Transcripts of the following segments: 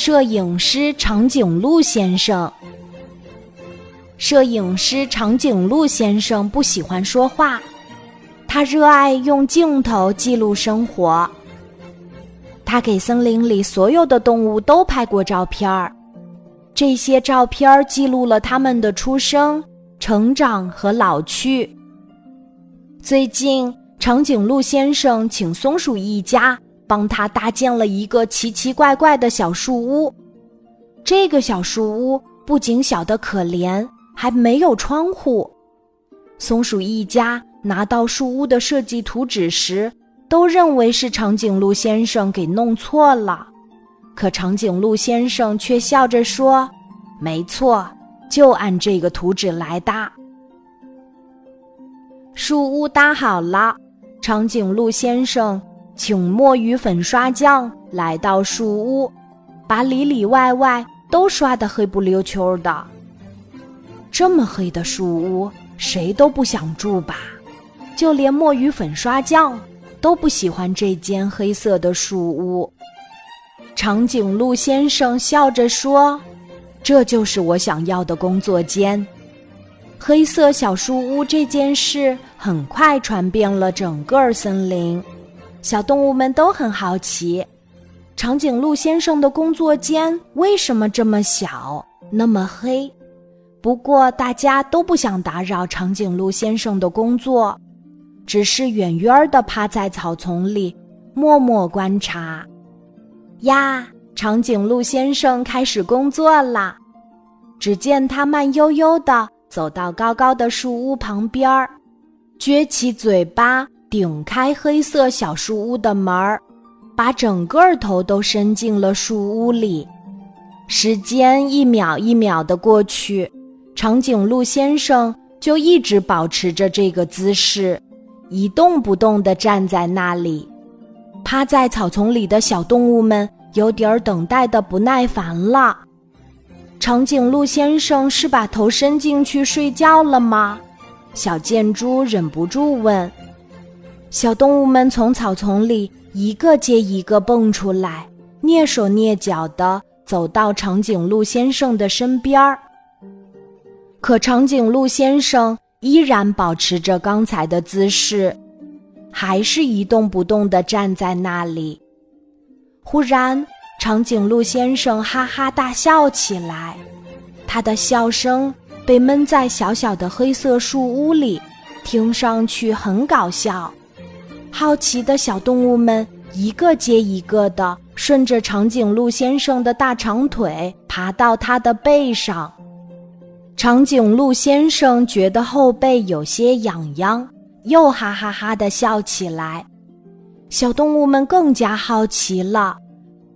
摄影师长颈鹿先生。摄影师长颈鹿先生不喜欢说话，他热爱用镜头记录生活。他给森林里所有的动物都拍过照片儿，这些照片儿记录了他们的出生、成长和老去。最近，长颈鹿先生请松鼠一家帮他搭建了一个奇奇怪怪的小树屋。这个小树屋不仅小得可怜，还没有窗户。松鼠一家拿到树屋的设计图纸时，都认为是长颈鹿先生给弄错了。可长颈鹿先生却笑着说：“没错，就按这个图纸来搭。”树屋搭好了，长颈鹿先生请墨鱼粉刷匠来到树屋，把里里外外都刷得黑不溜秋的。这么黑的树屋，谁都不想住吧？就连墨鱼粉刷匠都不喜欢这间黑色的树屋。长颈鹿先生笑着说：“这就是我想要的工作间。”黑色小树屋这件事很快传遍了整个森林，小动物们都很好奇，长颈鹿先生的工作间为什么这么小、那么黑？不过大家都不想打扰长颈鹿先生的工作，只是远远地趴在草丛里默默观察。呀，长颈鹿先生开始工作啦！只见他慢悠悠地。走到高高的树屋旁边儿，撅起嘴巴，顶开黑色小树屋的门儿，把整个头都伸进了树屋里。时间一秒一秒的过去，长颈鹿先生就一直保持着这个姿势，一动不动地站在那里。趴在草丛里的小动物们有点儿等待的不耐烦了。长颈鹿先生是把头伸进去睡觉了吗？小箭猪忍不住问。小动物们从草丛里一个接一个蹦出来，蹑手蹑脚地走到长颈鹿先生的身边儿。可长颈鹿先生依然保持着刚才的姿势，还是一动不动地站在那里。忽然，长颈鹿先生哈哈大笑起来，他的笑声被闷在小小的黑色树屋里，听上去很搞笑。好奇的小动物们一个接一个的顺着长颈鹿先生的大长腿爬到他的背上。长颈鹿先生觉得后背有些痒痒，又哈哈哈的笑起来。小动物们更加好奇了。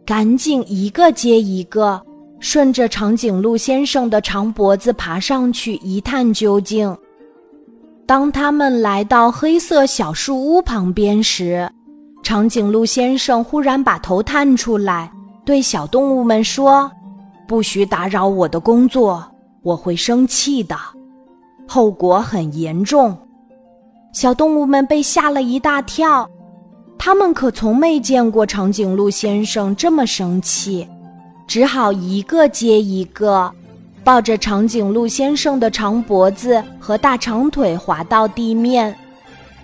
赶紧一个接一个，顺着长颈鹿先生的长脖子爬上去一探究竟。当他们来到黑色小树屋旁边时，长颈鹿先生忽然把头探出来，对小动物们说：“不许打扰我的工作，我会生气的，后果很严重。”小动物们被吓了一大跳。他们可从没见过长颈鹿先生这么生气，只好一个接一个，抱着长颈鹿先生的长脖子和大长腿滑到地面，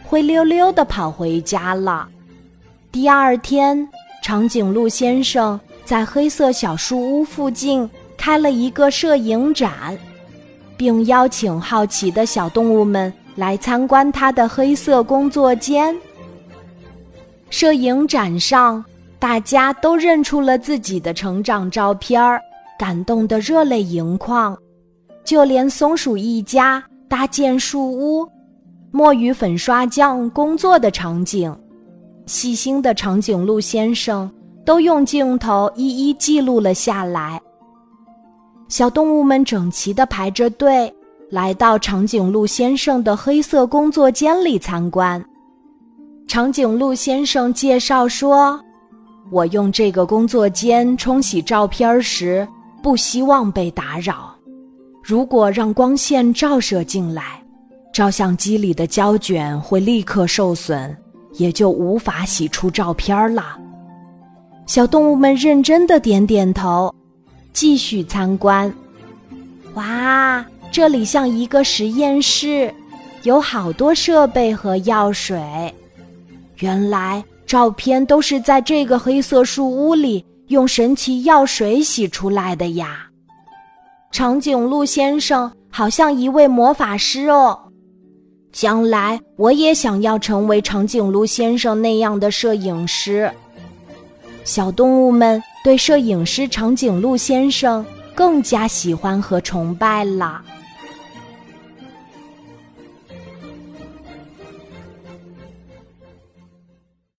灰溜溜地跑回家了。第二天，长颈鹿先生在黑色小树屋附近开了一个摄影展，并邀请好奇的小动物们来参观他的黑色工作间。摄影展上，大家都认出了自己的成长照片儿，感动得热泪盈眶。就连松鼠一家搭建树屋、墨鱼粉刷匠工作的场景，细心的长颈鹿先生都用镜头一一记录了下来。小动物们整齐地排着队，来到长颈鹿先生的黑色工作间里参观。长颈鹿先生介绍说：“我用这个工作间冲洗照片时，不希望被打扰。如果让光线照射进来，照相机里的胶卷会立刻受损，也就无法洗出照片了。小动物们认真的点点头，继续参观。哇，这里像一个实验室，有好多设备和药水。原来照片都是在这个黑色树屋里用神奇药水洗出来的呀！长颈鹿先生好像一位魔法师哦。将来我也想要成为长颈鹿先生那样的摄影师。小动物们对摄影师长颈鹿先生更加喜欢和崇拜了。